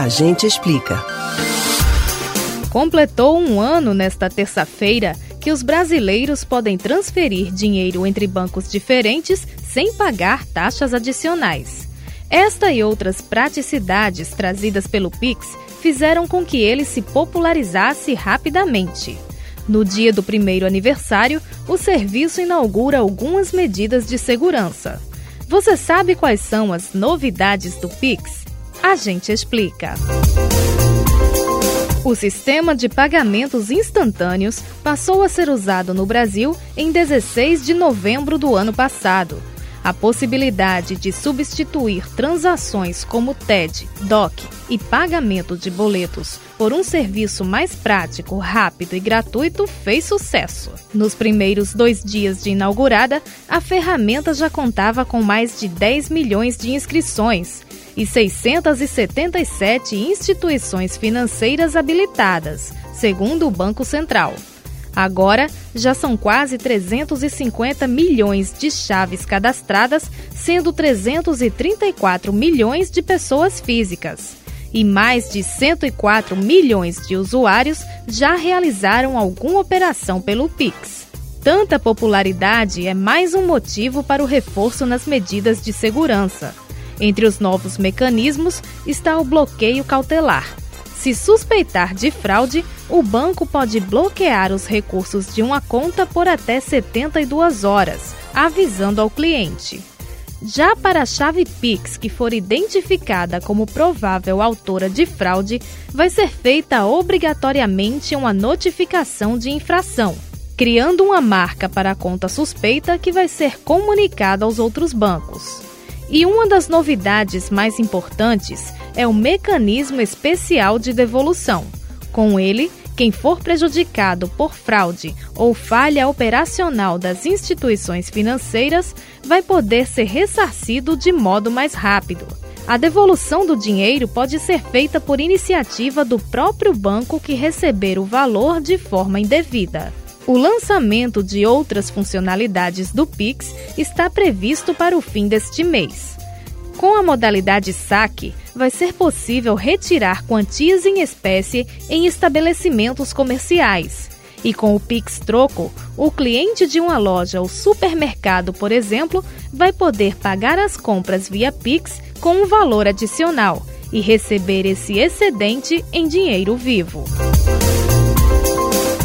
A gente explica. Completou um ano nesta terça-feira que os brasileiros podem transferir dinheiro entre bancos diferentes sem pagar taxas adicionais. Esta e outras praticidades trazidas pelo Pix fizeram com que ele se popularizasse rapidamente. No dia do primeiro aniversário, o serviço inaugura algumas medidas de segurança. Você sabe quais são as novidades do Pix? A gente explica. O sistema de pagamentos instantâneos passou a ser usado no Brasil em 16 de novembro do ano passado. A possibilidade de substituir transações como TED, DOC e pagamento de boletos por um serviço mais prático, rápido e gratuito fez sucesso. Nos primeiros dois dias de inaugurada, a ferramenta já contava com mais de 10 milhões de inscrições e 677 instituições financeiras habilitadas, segundo o Banco Central. Agora, já são quase 350 milhões de chaves cadastradas, sendo 334 milhões de pessoas físicas. E mais de 104 milhões de usuários já realizaram alguma operação pelo Pix. Tanta popularidade é mais um motivo para o reforço nas medidas de segurança. Entre os novos mecanismos está o bloqueio cautelar. Se suspeitar de fraude, o banco pode bloquear os recursos de uma conta por até 72 horas, avisando ao cliente. Já para a chave Pix que for identificada como provável autora de fraude, vai ser feita obrigatoriamente uma notificação de infração, criando uma marca para a conta suspeita que vai ser comunicada aos outros bancos. E uma das novidades mais importantes é o mecanismo especial de devolução. Com ele, quem for prejudicado por fraude ou falha operacional das instituições financeiras vai poder ser ressarcido de modo mais rápido. A devolução do dinheiro pode ser feita por iniciativa do próprio banco que receber o valor de forma indevida. O lançamento de outras funcionalidades do Pix está previsto para o fim deste mês. Com a modalidade saque, vai ser possível retirar quantias em espécie em estabelecimentos comerciais. E com o Pix Troco, o cliente de uma loja ou supermercado, por exemplo, vai poder pagar as compras via Pix com um valor adicional e receber esse excedente em dinheiro vivo.